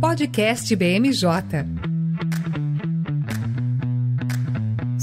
Podcast BMJ.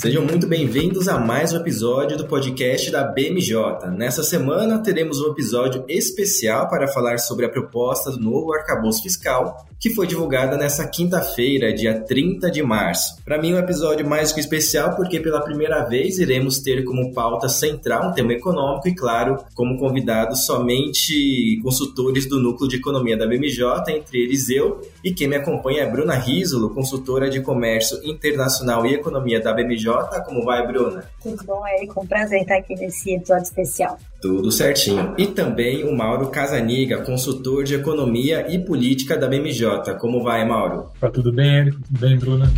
Sejam muito bem-vindos a mais um episódio do podcast da BMJ. Nessa semana teremos um episódio especial para falar sobre a proposta do novo arcabouço fiscal, que foi divulgada nessa quinta-feira, dia 30 de março. Para mim, um episódio mais que especial porque pela primeira vez iremos ter como pauta central um tema econômico e, claro, como convidados somente consultores do núcleo de economia da BMJ, entre eles eu e quem me acompanha é Bruna Risolo, consultora de comércio internacional e economia da BMJ como vai, Bruna? Tudo bom, Érico? Um prazer estar aqui nesse episódio especial. Tudo certinho. E também o Mauro Casaniga, consultor de economia e política da BMJ. Como vai, Mauro? Tá tudo bem, Érico? Tudo bem, Bruna?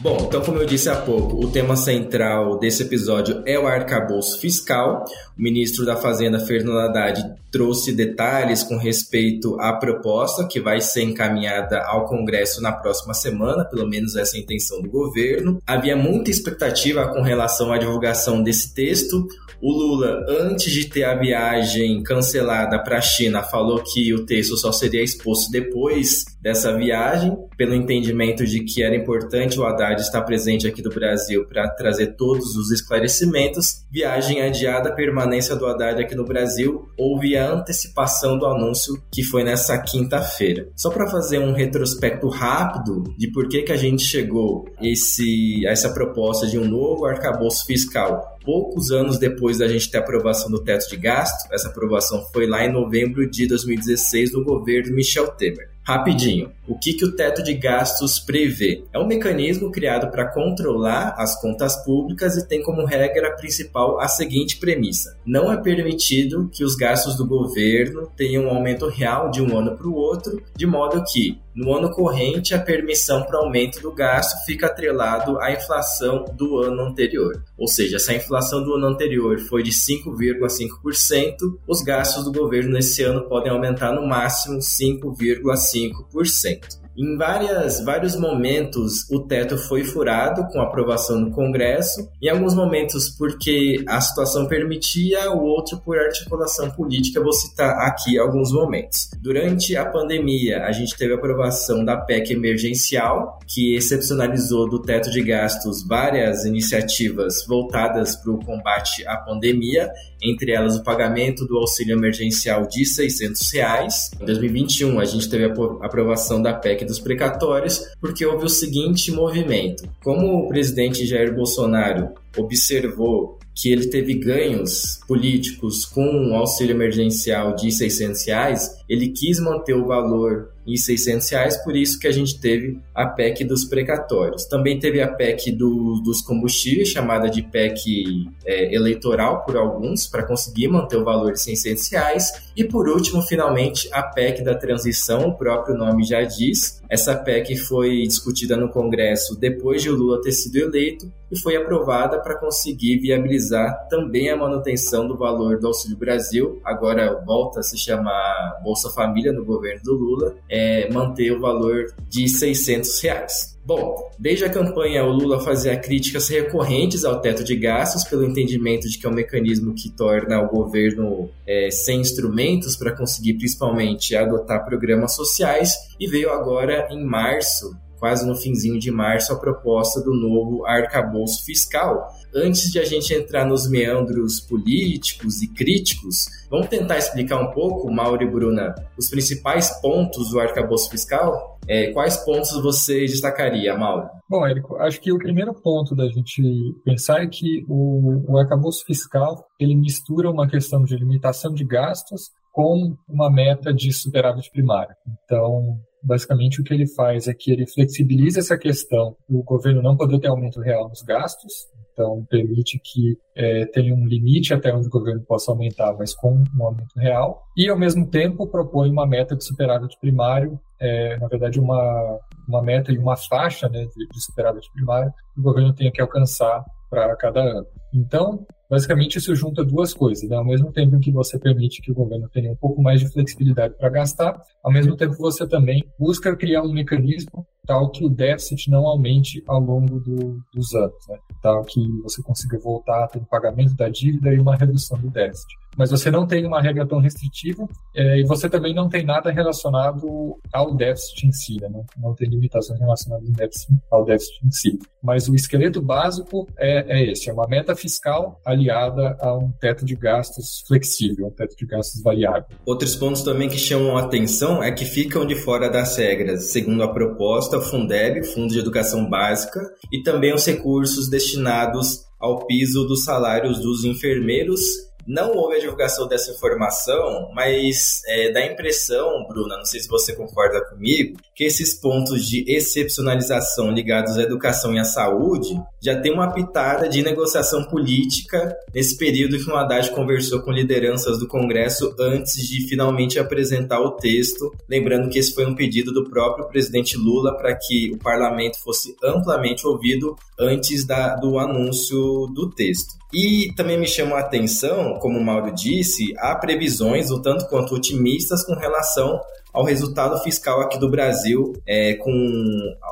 Bom, então como eu disse há pouco, o tema central desse episódio é o arcabouço fiscal. O ministro da Fazenda, Fernando Haddad, trouxe detalhes com respeito à proposta que vai ser encaminhada ao Congresso na próxima semana, pelo menos essa é a intenção do governo. Havia muita expectativa com relação à divulgação desse texto. O Lula, antes de ter a viagem cancelada para a China, falou que o texto só seria exposto depois dessa viagem, pelo entendimento de que era importante o Haddad estar presente aqui do Brasil para trazer todos os esclarecimentos. Viagem adiada, permanência do Haddad aqui no Brasil, houve a antecipação do anúncio que foi nessa quinta-feira. Só para fazer um retrospecto rápido de por que, que a gente chegou esse, a essa proposta de um novo arcabouço fiscal poucos anos depois da gente ter aprovação do teto de gasto. Essa aprovação foi lá em novembro de 2016 do governo Michel Temer. Rapidinho, o que, que o teto de gastos prevê? É um mecanismo criado para controlar as contas públicas e tem como regra principal a seguinte premissa: não é permitido que os gastos do governo tenham um aumento real de um ano para o outro, de modo que no ano corrente a permissão para aumento do gasto fica atrelado à inflação do ano anterior. Ou seja, se a inflação do ano anterior foi de 5,5%, os gastos do governo nesse ano podem aumentar no máximo 5,5%. 5%. Em várias, vários momentos, o teto foi furado com aprovação no Congresso, em alguns momentos porque a situação permitia, o outro por articulação política. Vou citar aqui alguns momentos. Durante a pandemia, a gente teve a aprovação da PEC emergencial, que excepcionalizou do teto de gastos várias iniciativas voltadas para o combate à pandemia, entre elas o pagamento do auxílio emergencial de 600 reais. Em 2021, a gente teve a aprovação da PEC dos precatórios, porque houve o seguinte movimento. Como o presidente Jair Bolsonaro observou que ele teve ganhos políticos com o auxílio emergencial de 600 reais, ele quis manter o valor em 600 reais, por isso que a gente teve a PEC dos precatórios. Também teve a PEC do, dos combustíveis, chamada de PEC é, eleitoral por alguns, para conseguir manter o valor de 600 reais. E por último, finalmente, a PEC da transição, o próprio nome já diz. Essa PEC foi discutida no Congresso depois de o Lula ter sido eleito e foi aprovada para conseguir viabilizar também a manutenção do valor do Auxílio Brasil, agora volta a se chamar Bolsa Família no governo do Lula, é, manter o valor de 600 reais. Bom, desde a campanha o Lula fazia críticas recorrentes ao teto de gastos pelo entendimento de que é um mecanismo que torna o governo é, sem instrumentos para conseguir principalmente adotar programas sociais e veio agora em março quase no finzinho de março, a proposta do novo arcabouço fiscal. Antes de a gente entrar nos meandros políticos e críticos, vamos tentar explicar um pouco, Mauro e Bruna, os principais pontos do arcabouço fiscal? É, quais pontos você destacaria, Mauro? Bom, Érico, acho que o primeiro ponto da gente pensar é que o, o arcabouço fiscal ele mistura uma questão de limitação de gastos com uma meta de superávit primário. Então, Basicamente, o que ele faz é que ele flexibiliza essa questão do governo não poder ter aumento real nos gastos, então permite que é, tenha um limite até onde o governo possa aumentar, mas com um aumento real, e ao mesmo tempo propõe uma meta de superávit primário, é, na verdade uma, uma meta e uma faixa né, de, de superávit primário que o governo tenha que alcançar para cada ano. Então, Basicamente, isso junta duas coisas. Né? Ao mesmo tempo em que você permite que o governo tenha um pouco mais de flexibilidade para gastar, ao mesmo tempo você também busca criar um mecanismo tal que o déficit não aumente ao longo do, dos anos, né? tal que você consiga voltar a ter um pagamento da dívida e uma redução do déficit mas você não tem uma regra tão restritiva é, e você também não tem nada relacionado ao déficit em si, né? não, não tem limitações relacionadas ao déficit, ao déficit em si. Mas o esqueleto básico é, é esse, é uma meta fiscal aliada a um teto de gastos flexível, um teto de gastos variável. Outros pontos também que chamam a atenção é que ficam de fora das regras, segundo a proposta, o Fundeb, Fundo de Educação Básica, e também os recursos destinados ao piso dos salários dos enfermeiros não houve a divulgação dessa informação, mas é, dá a impressão, Bruna, não sei se você concorda comigo, que esses pontos de excepcionalização ligados à educação e à saúde já tem uma pitada de negociação política nesse período que o Haddad conversou com lideranças do Congresso antes de finalmente apresentar o texto. Lembrando que esse foi um pedido do próprio presidente Lula para que o parlamento fosse amplamente ouvido antes da, do anúncio do texto. E também me chama a atenção, como o Mauro disse, há previsões, o tanto quanto otimistas, com relação ao resultado fiscal aqui do Brasil, é, com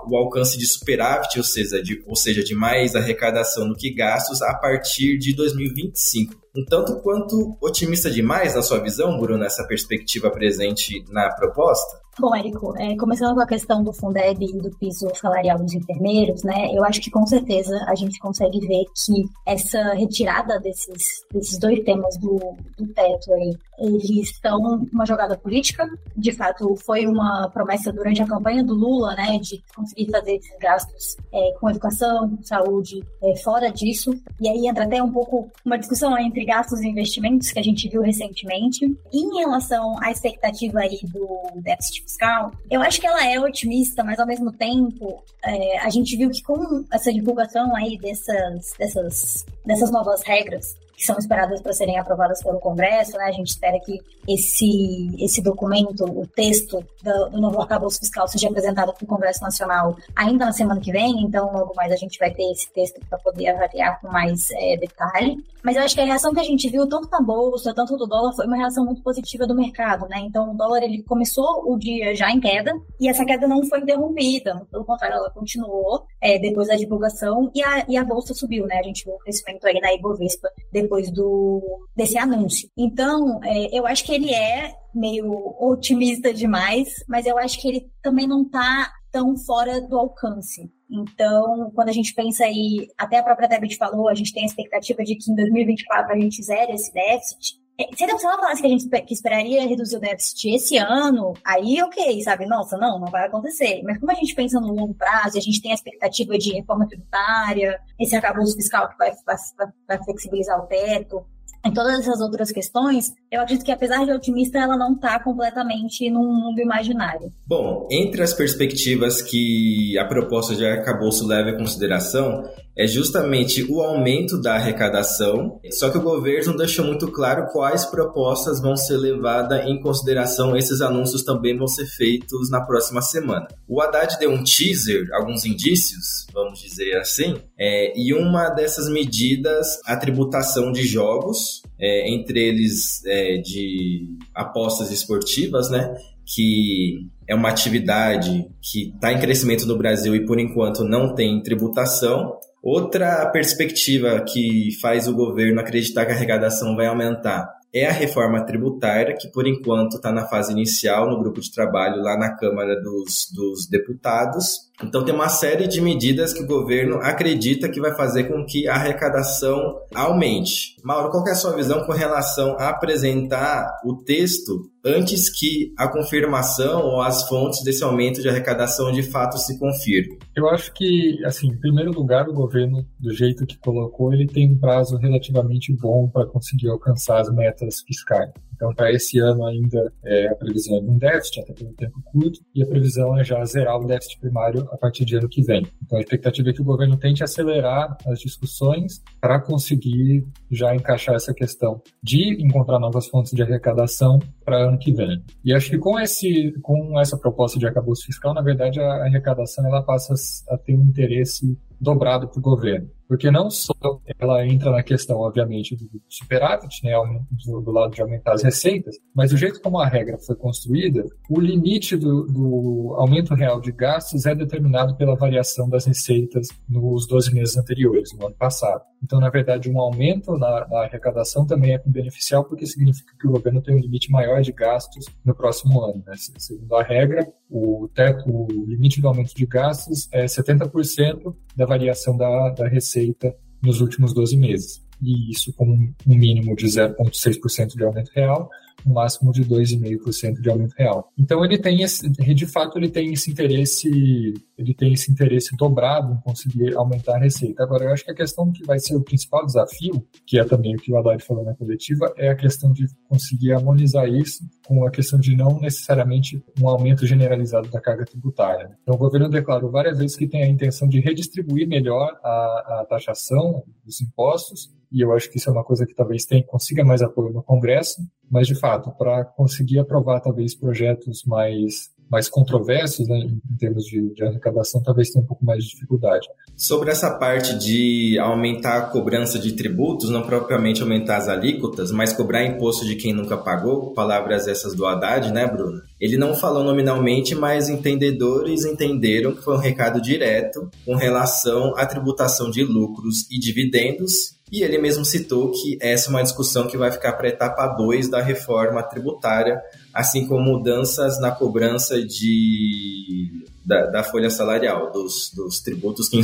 o alcance de superávit, ou seja, de, ou seja, de mais arrecadação do que gastos, a partir de 2025. Um tanto quanto otimista demais na sua visão, Bruno, essa perspectiva presente na proposta? Bom, Érico, é, começando com a questão do Fundeb e do piso salarial dos enfermeiros, né, eu acho que com certeza a gente consegue ver que essa retirada desses, desses dois temas do, do teto aí, eles são uma jogada política, de fato foi uma promessa durante a campanha do Lula, né, de conseguir fazer esses gastos é, com educação, saúde, é, fora disso, e aí entra até um pouco uma discussão entre gastos e investimentos que a gente viu recentemente, e em relação à expectativa aí do déficit fiscal, eu acho que ela é otimista, mas ao mesmo tempo é, a gente viu que com essa divulgação aí dessas, dessas, dessas novas regras, que são esperadas para serem aprovadas pelo Congresso, né? A gente espera que esse, esse documento, o texto do, do novo arcabouço fiscal seja apresentado para o Congresso Nacional ainda na semana que vem, então logo mais a gente vai ter esse texto para poder avaliar com mais é, detalhe. Mas eu acho que a reação que a gente viu tanto na bolsa, tanto do dólar, foi uma reação muito positiva do mercado, né? Então o dólar ele começou o dia já em queda e essa queda não foi interrompida, pelo contrário, ela continuou é, depois da divulgação e a, e a bolsa subiu, né? A gente viu o crescimento aí na Ibovespa depois do, desse anúncio. Então, é, eu acho que ele é meio otimista demais, mas eu acho que ele também não está tão fora do alcance. Então, quando a gente pensa aí, até a própria Debit falou, a gente tem a expectativa de que em 2024 a gente zere esse déficit. É, se ela falasse que a gente que esperaria reduzir o déficit esse ano, aí ok, sabe? Nossa, não, não vai acontecer. Mas como a gente pensa no longo prazo, a gente tem a expectativa de reforma tributária, esse arcabouço fiscal que vai, vai, vai flexibilizar o teto, em todas essas outras questões, eu acredito que apesar de otimista, ela não está completamente num mundo imaginário. Bom, entre as perspectivas que a proposta de arcabouço leva em consideração, é justamente o aumento da arrecadação, só que o governo deixou muito claro quais propostas vão ser levadas em consideração. Esses anúncios também vão ser feitos na próxima semana. O Haddad deu um teaser, alguns indícios, vamos dizer assim, é, e uma dessas medidas, a tributação de jogos, é, entre eles é, de apostas esportivas, né? Que é uma atividade que está em crescimento no Brasil e por enquanto não tem tributação. Outra perspectiva que faz o governo acreditar que a arrecadação vai aumentar é a reforma tributária, que por enquanto está na fase inicial no grupo de trabalho lá na Câmara dos, dos Deputados. Então tem uma série de medidas que o governo acredita que vai fazer com que a arrecadação aumente. Mauro, qual é a sua visão com relação a apresentar o texto antes que a confirmação ou as fontes desse aumento de arrecadação de fato se confirmem? Eu acho que, assim, em primeiro lugar, o governo, do jeito que colocou, ele tem um prazo relativamente bom para conseguir alcançar as metas fiscais. Então, para esse ano ainda, é, a previsão é de um déficit, até pelo tempo curto, e a previsão é já zerar o déficit primário a partir de ano que vem. Então, a expectativa é que o governo tente acelerar as discussões para conseguir já encaixar essa questão de encontrar novas fontes de arrecadação para ano que vem. E acho que com, esse, com essa proposta de arcabouço fiscal, na verdade, a arrecadação ela passa a ter um interesse dobrado para o governo. Porque não só ela entra na questão, obviamente, do superávit, né, do, do lado de aumentar as receitas, mas do jeito como a regra foi construída, o limite do, do aumento real de gastos é determinado pela variação das receitas nos 12 meses anteriores, no ano passado. Então, na verdade, um aumento na, na arrecadação também é beneficial, porque significa que o governo tem um limite maior de gastos no próximo ano. Né? Segundo a regra, o, teto, o limite do aumento de gastos é 70% da variação da, da receita nos últimos 12 meses. E isso com um mínimo de 0,6% de aumento real um máximo de 2,5% de aumento real. Então ele tem esse, de fato ele tem esse interesse, ele tem esse interesse dobrado em conseguir aumentar a receita. Agora eu acho que a questão que vai ser o principal desafio, que é também o que o Haddad falou na coletiva, é a questão de conseguir harmonizar isso com a questão de não necessariamente um aumento generalizado da carga tributária. Então o governo declarou várias vezes que tem a intenção de redistribuir melhor a, a taxação dos impostos e eu acho que isso é uma coisa que talvez tenha, consiga mais apoio no Congresso, mas de fato, para conseguir aprovar talvez projetos mais mais controversos né, em termos de, de, arrecadação, talvez tenha um pouco mais de dificuldade. Sobre essa parte de aumentar a cobrança de tributos, não propriamente aumentar as alíquotas, mas cobrar imposto de quem nunca pagou, palavras essas do Haddad, né, Bruno? Ele não falou nominalmente, mas entendedores entenderam que foi um recado direto com relação à tributação de lucros e dividendos e ele mesmo citou que essa é uma discussão que vai ficar para a etapa 2 da reforma tributária, assim como mudanças na cobrança de, da, da folha salarial, dos, dos tributos que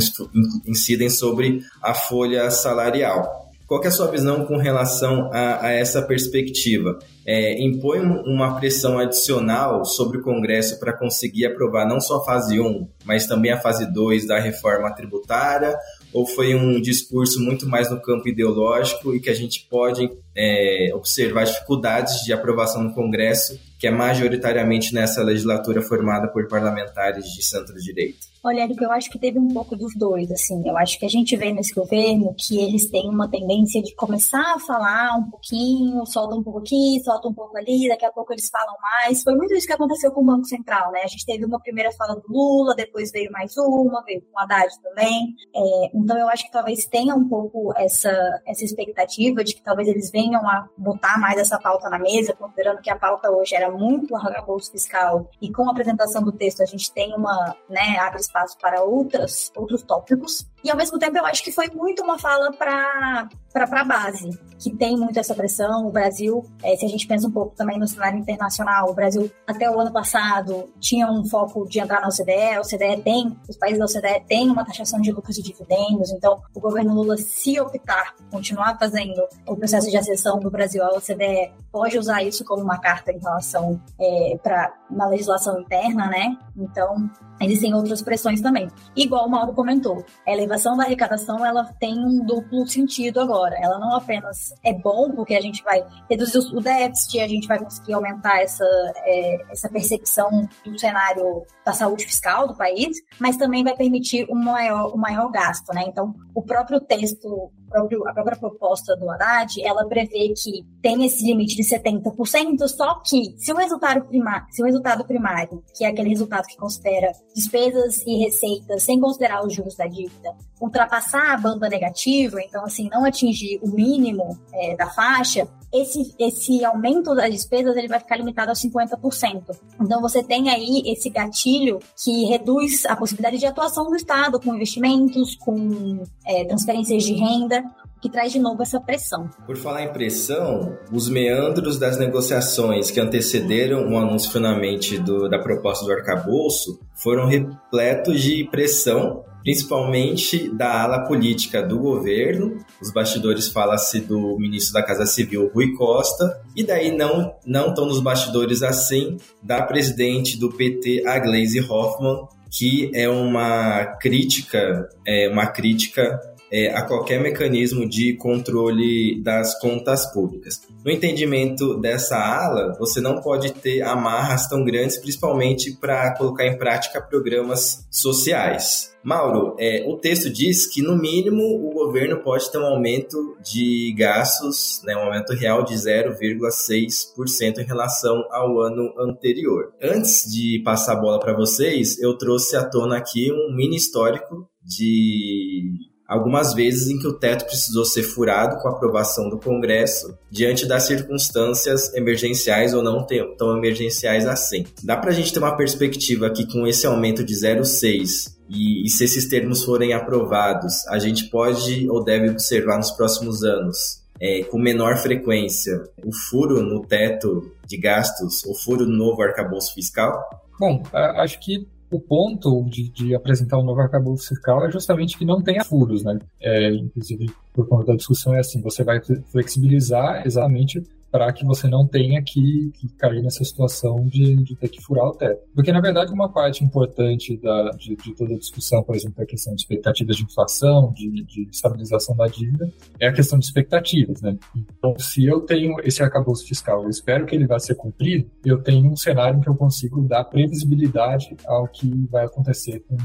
incidem sobre a folha salarial. Qual é a sua visão com relação a, a essa perspectiva? É, impõe uma pressão adicional sobre o Congresso para conseguir aprovar não só a fase 1, mas também a fase 2 da reforma tributária? Ou foi um discurso muito mais no campo ideológico e que a gente pode é, observar dificuldades de aprovação no Congresso, que é majoritariamente nessa legislatura formada por parlamentares de centro-direita? Olha, Érico, eu acho que teve um pouco dos dois, assim. Eu acho que a gente vê nesse governo que eles têm uma tendência de começar a falar um pouquinho, solta um pouco aqui, solta um pouco ali, daqui a pouco eles falam mais. Foi muito isso que aconteceu com o Banco Central, né? A gente teve uma primeira fala do Lula, depois veio mais uma, veio com o Haddad também. É, então eu acho que talvez tenha um pouco essa, essa expectativa de que talvez eles venham a botar mais essa pauta na mesa, considerando que a pauta hoje era muito arcabouço fiscal e com a apresentação do texto a gente tem uma, né, abre espaço para outras, outros tópicos. E ao mesmo tempo eu acho que foi muito uma fala para a base, que tem muito essa pressão. O Brasil, é, se a gente pensa um pouco também no cenário internacional, o Brasil até o ano passado tinha um foco de entrar na OCDE, a OCDE tem, os países da OCDE têm uma taxação de lucros e dividendos, então o governo Lula, se optar continuar fazendo o processo de acessão do Brasil à OCDE, pode usar isso como uma carta em relação é, para na legislação interna, né? Então, existem outras pressões também. Igual o Mauro comentou, a elevação da arrecadação ela tem um duplo sentido agora. Ela não apenas é bom porque a gente vai reduzir o déficit, a gente vai conseguir aumentar essa, é, essa percepção do cenário da saúde fiscal do país, mas também vai permitir um maior, um maior gasto, né? Então, o próprio texto próprio, a própria proposta do Haddad, ela prevê que tem esse limite de 70%, só que se o resultado primário, se o resultado primário, que é aquele resultado que considera despesas e receitas sem considerar os juros da dívida, ultrapassar a banda negativa, então assim, não atingir o mínimo é, da faixa, esse, esse aumento das despesas ele vai ficar limitado a 50%. Então você tem aí esse gatilho que reduz a possibilidade de atuação do Estado com investimentos, com é, transferências de renda, que traz de novo essa pressão. Por falar em pressão, os meandros das negociações que antecederam o anúncio finalmente do, da proposta do arcabouço foram repletos de pressão principalmente da ala política do governo. Os bastidores fala-se do ministro da Casa Civil, Rui Costa, e daí não não estão nos bastidores assim da presidente do PT, a Gleisi Hoffmann, que é uma crítica, é uma crítica é, a qualquer mecanismo de controle das contas públicas. No entendimento dessa ala, você não pode ter amarras tão grandes, principalmente para colocar em prática programas sociais. Mauro, é, o texto diz que, no mínimo, o governo pode ter um aumento de gastos, né, um aumento real de 0,6% em relação ao ano anterior. Antes de passar a bola para vocês, eu trouxe à tona aqui um mini histórico de algumas vezes em que o teto precisou ser furado com aprovação do Congresso, diante das circunstâncias emergenciais ou não tão emergenciais assim. Dá para a gente ter uma perspectiva que com esse aumento de 0,6 e, e, se esses termos forem aprovados, a gente pode ou deve observar nos próximos anos, é, com menor frequência, o furo no teto de gastos, o furo no novo arcabouço fiscal? Bom, acho que o ponto de, de, apresentar um novo arcabouço fiscal é justamente que não tenha furos, né? É, inclusive, por conta da discussão, é assim, você vai flexibilizar exatamente para que você não tenha que, que, cair nessa situação de, de ter que furar o teto. Porque, na verdade, uma parte importante da, de, de, toda a discussão, por exemplo, a questão de expectativas de inflação, de, de, estabilização da dívida, é a questão de expectativas, né? Então, se eu tenho esse arcabouço fiscal, eu espero que ele vá ser cumprido, eu tenho um cenário em que eu consigo dar previsibilidade ao que vai acontecer com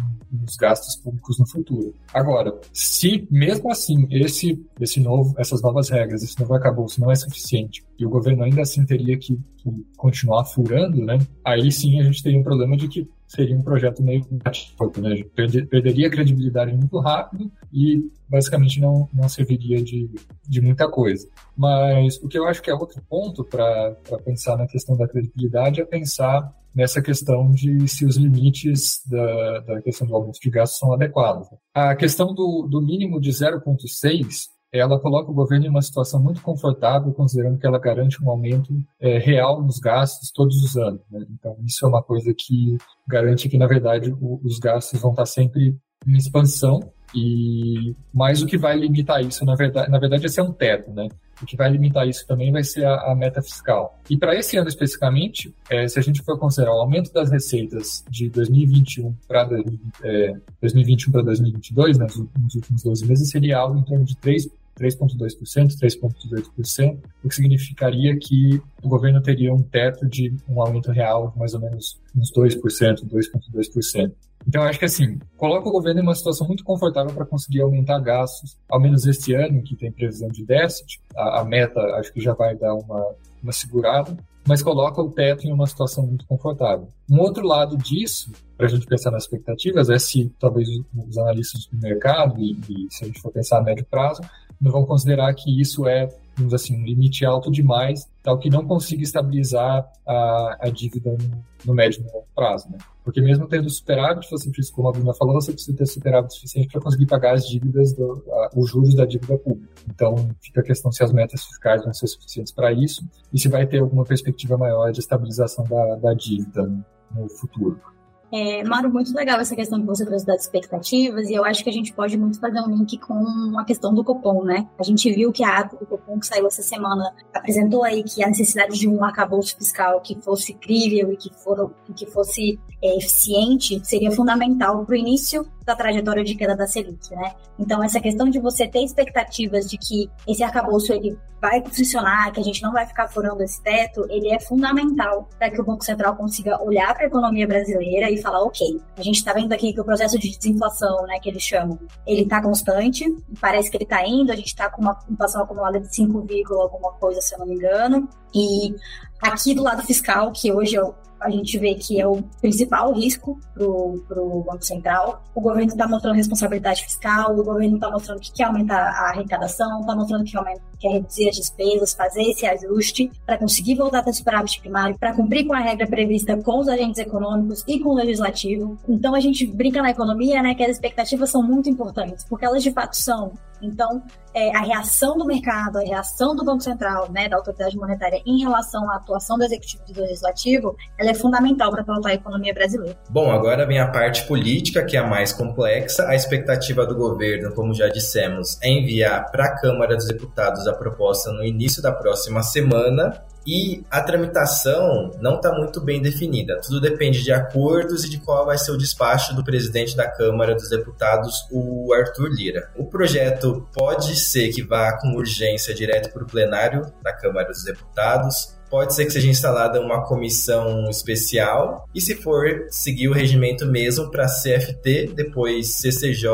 os gastos públicos no futuro. Agora, se mesmo assim esse, esse novo, essas novas regras, esse novo arcabouço não é suficiente e o governo ainda assim teria que, continuar furando, né? Aí sim a gente teria um problema de que seria um projeto meio né? perderia credibilidade muito rápido e basicamente não, não serviria de, de muita coisa. Mas o que eu acho que é outro ponto para pensar na questão da credibilidade é pensar nessa questão de se os limites da, da questão do aumento de gastos são adequados. A questão do, do mínimo de 0,6 ela coloca o governo em uma situação muito confortável, considerando que ela garante um aumento é, real nos gastos todos os anos. Né? Então, isso é uma coisa que garante que, na verdade, o, os gastos vão estar sempre em expansão e mais o que vai limitar isso, na verdade, na verdade, esse é um teto, né? O que vai limitar isso também vai ser a, a meta fiscal. E para esse ano especificamente, é, se a gente for considerar o aumento das receitas de 2021 para é, 2021 para 2022, né, nos últimos 12 meses, seria algo em torno de 3 3,2%, 3,18%, o que significaria que o governo teria um teto de um aumento real de mais ou menos uns 2%, 2,2%. Então, acho que assim, coloca o governo em uma situação muito confortável para conseguir aumentar gastos, ao menos este ano, que tem previsão de déficit. A, a meta, acho que já vai dar uma, uma segurada, mas coloca o teto em uma situação muito confortável. Um outro lado disso, para a gente pensar nas expectativas, é se talvez os analistas do mercado, e, e se a gente for pensar a médio prazo, não vão considerar que isso é, vamos assim, um limite alto demais, tal que não consiga estabilizar a, a dívida no, no médio e longo prazo, né? Porque mesmo tendo superávit, você precisa, como a Bruna falou, você precisa ter superávit suficiente para conseguir pagar as dívidas, do, a, os juros da dívida pública. Então, fica a questão se as metas fiscais vão ser suficientes para isso e se vai ter alguma perspectiva maior de estabilização da, da dívida no futuro. É, Mauro, muito legal essa questão que você trouxe das expectativas, e eu acho que a gente pode muito fazer um link com a questão do Copom, né? A gente viu que a ata do Copom que saiu essa semana apresentou aí que a necessidade de um arcabouço fiscal que fosse crível e que, for, que fosse é, eficiente seria fundamental para o início da trajetória de queda da Selic, né? Então, essa questão de você ter expectativas de que esse arcabouço ele vai funcionar, que a gente não vai ficar furando esse teto, ele é fundamental para que o Banco Central consiga olhar para a economia brasileira e falar, ok, a gente está vendo aqui que o processo de desinflação, né, que eles chamam, ele está constante, parece que ele está indo, a gente está com uma inflação acumulada de 5, alguma coisa, se eu não me engano, e aqui do lado fiscal, que hoje é a gente vê que é o principal risco para o Banco Central. O governo está mostrando responsabilidade fiscal, o governo está mostrando que quer aumentar a arrecadação, está mostrando que aumenta, quer reduzir as despesas, fazer esse ajuste para conseguir voltar a ter superávit primário, para cumprir com a regra prevista com os agentes econômicos e com o legislativo. Então a gente brinca na economia, né, que as expectativas são muito importantes, porque elas de fato são. Então, é, a reação do mercado, a reação do Banco Central, né, da autoridade monetária em relação à atuação do executivo e do legislativo, ela é fundamental para pautar a economia brasileira. Bom, agora vem a parte política, que é a mais complexa. A expectativa do governo, como já dissemos, é enviar para a Câmara dos Deputados a proposta no início da próxima semana. E a tramitação não está muito bem definida. Tudo depende de acordos e de qual vai ser o despacho do presidente da Câmara dos Deputados, o Arthur Lira. O projeto pode ser que vá com urgência direto para o plenário da Câmara dos Deputados, pode ser que seja instalada uma comissão especial e se for seguir o regimento mesmo para CFT, depois CCJ,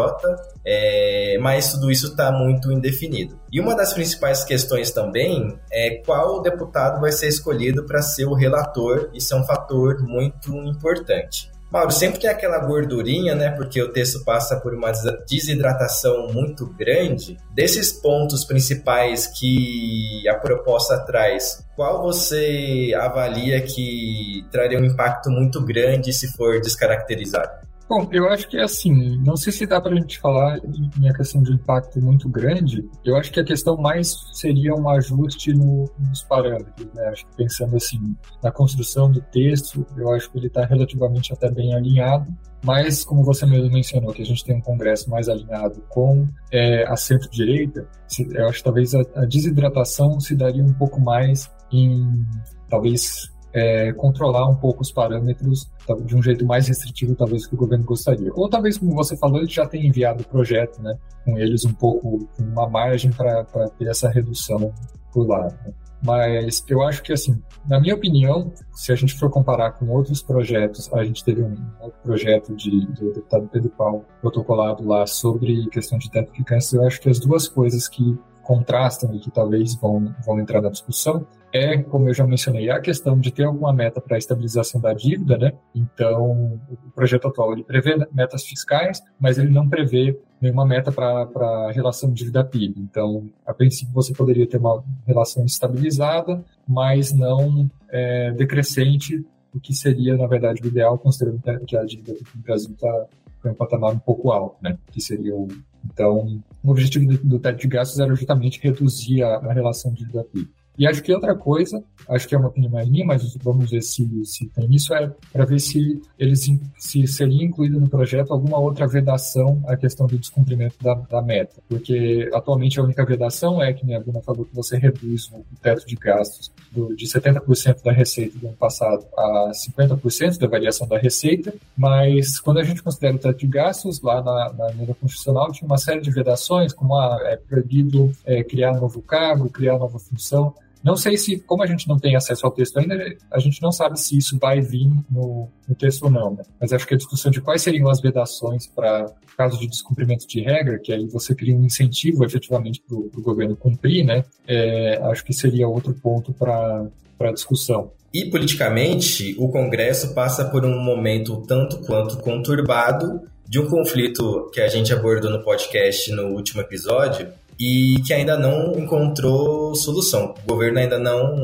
é, mas tudo isso está muito indefinido. E uma das principais questões também é qual deputado vai ser escolhido para ser o relator, isso é um fator muito importante. Mauro, sempre tem aquela gordurinha, né? Porque o texto passa por uma desidratação muito grande. Desses pontos principais que a proposta traz, qual você avalia que traria um impacto muito grande se for descaracterizado? Bom, eu acho que é assim, não sei se dá para a gente falar em a questão de impacto muito grande, eu acho que a questão mais seria um ajuste no, nos parâmetros, né? Acho que pensando assim, na construção do texto, eu acho que ele está relativamente até bem alinhado, mas como você mesmo mencionou, que a gente tem um Congresso mais alinhado com é, a centro-direita, eu acho que talvez a, a desidratação se daria um pouco mais em talvez é, controlar um pouco os parâmetros de um jeito mais restritivo, talvez, que o governo gostaria. Ou talvez, como você falou, ele já tenha enviado o projeto, né, com eles um pouco, uma margem para ter essa redução por lá. Né. Mas eu acho que, assim, na minha opinião, se a gente for comparar com outros projetos, a gente teve um outro projeto de, do deputado Pedro Paulo protocolado lá sobre questão de teto de câncer, eu acho que as duas coisas que contrastam e que talvez vão, vão entrar na discussão é, como eu já mencionei, a questão de ter alguma meta para a estabilização da dívida, né? Então, o projeto atual ele prevê metas fiscais, mas ele não prevê nenhuma meta para a relação dívida-PIB. Então, a princípio, você poderia ter uma relação estabilizada, mas não é, decrescente, o que seria, na verdade, o ideal, considerando que a dívida do Brasil está em um patamar um pouco alto, né? Que seria o. Então, o objetivo do, do teto de gastos era justamente reduzir a, a relação dívida-PIB. E acho que outra coisa, acho que é uma opinião minha, mas vamos ver se, se tem isso, é para ver se eles se seria incluído no projeto alguma outra vedação à questão do descumprimento da, da meta. Porque atualmente a única vedação é, que a Bruna falou, que você reduz o teto de gastos do, de 70% da receita do ano passado a 50% da variação da receita, mas quando a gente considera o teto de gastos, lá na, na emenda constitucional tinha uma série de vedações, como a, ah, é proibido é, criar novo cargo, criar nova função. Não sei se, como a gente não tem acesso ao texto ainda, a gente não sabe se isso vai vir no, no texto ou não, né? Mas acho que a discussão de quais seriam as vedações para caso de descumprimento de regra, que aí você cria um incentivo efetivamente para o governo cumprir, né? É, acho que seria outro ponto para a discussão. E politicamente, o Congresso passa por um momento tanto quanto conturbado de um conflito que a gente abordou no podcast no último episódio, e que ainda não encontrou solução. O governo ainda não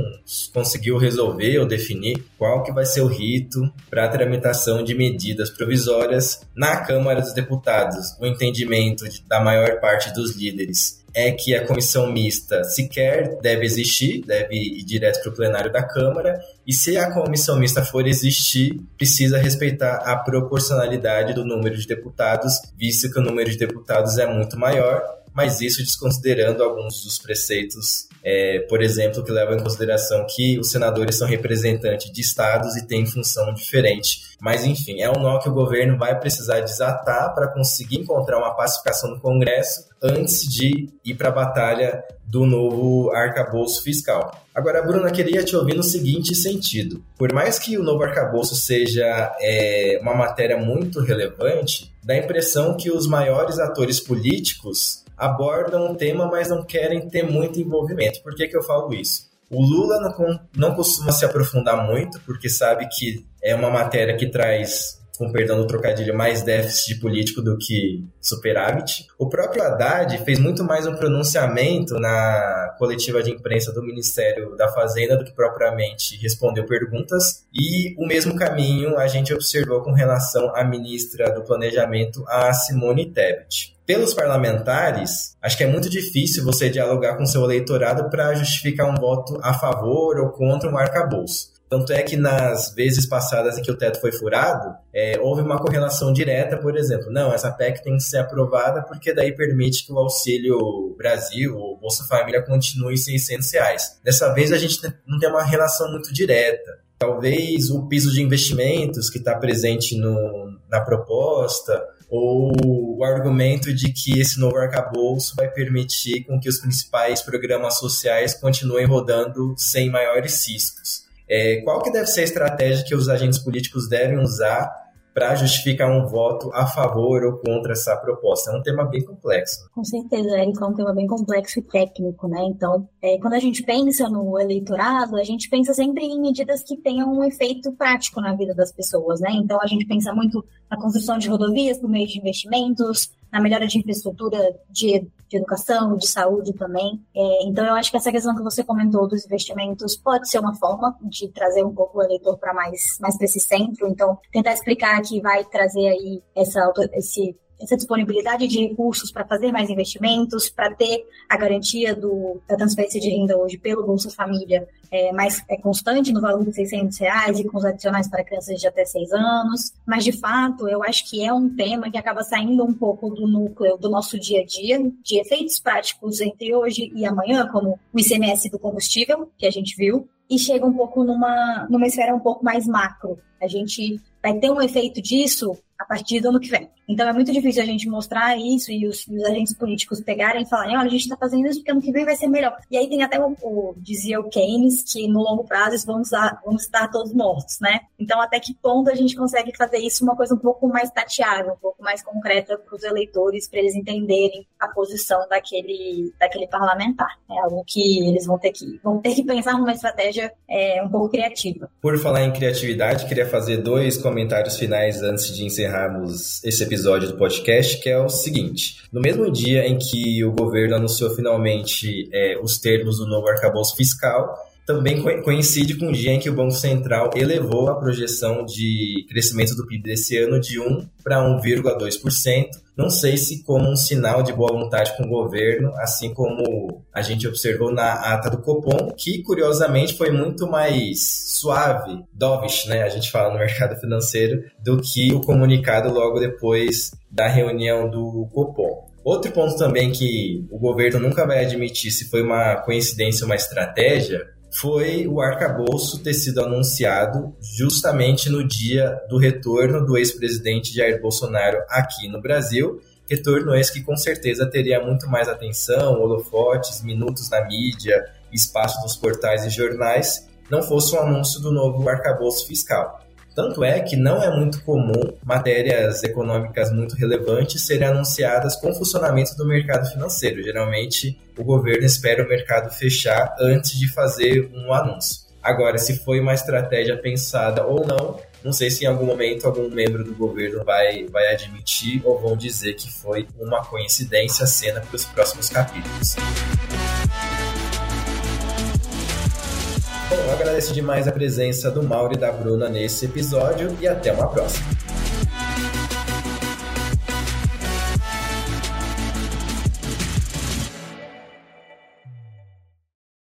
conseguiu resolver ou definir qual que vai ser o rito para a tramitação de medidas provisórias na Câmara dos Deputados. O entendimento da maior parte dos líderes é que a comissão mista sequer deve existir, deve ir direto para o plenário da Câmara, e se a comissão mista for existir, precisa respeitar a proporcionalidade do número de deputados, visto que o número de deputados é muito maior mas isso desconsiderando alguns dos preceitos, é, por exemplo, que levam em consideração que os senadores são representantes de estados e têm função diferente. Mas, enfim, é um nó que o governo vai precisar desatar para conseguir encontrar uma pacificação no Congresso antes de ir para a batalha do novo arcabouço fiscal. Agora, Bruna, queria te ouvir no seguinte sentido: por mais que o novo arcabouço seja é, uma matéria muito relevante, dá a impressão que os maiores atores políticos abordam o tema, mas não querem ter muito envolvimento. Por que, que eu falo isso? O Lula não, não costuma se aprofundar muito, porque sabe que é uma matéria que traz com perdão do trocadilho, mais déficit político do que superávit. O próprio Haddad fez muito mais um pronunciamento na coletiva de imprensa do Ministério da Fazenda do que propriamente respondeu perguntas. E o mesmo caminho a gente observou com relação à ministra do Planejamento, a Simone Tebet pelos parlamentares, acho que é muito difícil você dialogar com seu eleitorado para justificar um voto a favor ou contra um arcabouço. Tanto é que nas vezes passadas em que o teto foi furado, é, houve uma correlação direta, por exemplo, não, essa PEC tem que ser aprovada porque daí permite que o Auxílio Brasil, o Bolsa Família, continue em 600 reais. Dessa vez a gente não tem uma relação muito direta. Talvez o piso de investimentos que está presente no, na proposta, ou o argumento de que esse novo arcabouço vai permitir com que os principais programas sociais continuem rodando sem maiores ciscos. É, qual que deve ser a estratégia que os agentes políticos devem usar para justificar um voto a favor ou contra essa proposta. É um tema bem complexo. Com certeza, Érico, é um tema bem complexo e técnico, né? Então, é, quando a gente pensa no eleitorado, a gente pensa sempre em medidas que tenham um efeito prático na vida das pessoas, né? Então, a gente pensa muito na construção de rodovias por meio de investimentos, na melhora de infraestrutura de, de educação, de saúde também. É, então, eu acho que essa questão que você comentou dos investimentos pode ser uma forma de trazer um pouco o eleitor para mais, mais para esse centro. Então, tentar explicar que vai trazer aí essa, esse essa disponibilidade de recursos para fazer mais investimentos, para ter a garantia do, da transferência de renda hoje pelo Bolsa Família é, mais é constante no valor de 600 reais e com os adicionais para crianças de até 6 anos. Mas, de fato, eu acho que é um tema que acaba saindo um pouco do núcleo do nosso dia a dia, de efeitos práticos entre hoje e amanhã, como o ICMS do combustível, que a gente viu, e chega um pouco numa, numa esfera um pouco mais macro. A gente vai ter um efeito disso a partir do ano que vem. Então é muito difícil a gente mostrar isso e os, os agentes políticos pegarem e falarem, olha, a gente está fazendo isso porque ano que vem vai ser melhor. E aí tem até o, o dizia o Keynes que no longo prazo vamos, vamos estar todos mortos, né? Então até que ponto a gente consegue fazer isso uma coisa um pouco mais tateável, um pouco mais concreta para os eleitores, para eles entenderem a posição daquele, daquele parlamentar. É algo que eles vão ter que, vão ter que pensar numa estratégia é, um pouco criativa. Por falar em criatividade, queria fazer dois comentários finais antes de encerrarmos esse episódio do podcast, que é o seguinte: no mesmo dia em que o governo anunciou finalmente é, os termos do novo arcabouço fiscal, também coincide com o dia em que o Banco Central elevou a projeção de crescimento do PIB desse ano de 1 para 1,2%. Não sei se como um sinal de boa vontade com o governo, assim como a gente observou na ata do Copom, que curiosamente foi muito mais suave, dovish, né, a gente fala no mercado financeiro, do que o comunicado logo depois da reunião do Copom. Outro ponto também que o governo nunca vai admitir se foi uma coincidência ou uma estratégia foi o arcabouço ter sido anunciado justamente no dia do retorno do ex-presidente Jair Bolsonaro aqui no Brasil. Retorno esse que com certeza teria muito mais atenção, holofotes, minutos na mídia, espaço nos portais e jornais, não fosse um anúncio do novo arcabouço fiscal. Tanto é que não é muito comum matérias econômicas muito relevantes serem anunciadas com funcionamento do mercado financeiro. Geralmente, o governo espera o mercado fechar antes de fazer um anúncio. Agora, se foi uma estratégia pensada ou não, não sei se em algum momento algum membro do governo vai, vai admitir ou vão dizer que foi uma coincidência cena para os próximos capítulos. Bom, eu agradeço demais a presença do Mauro e da Bruna nesse episódio e até uma próxima.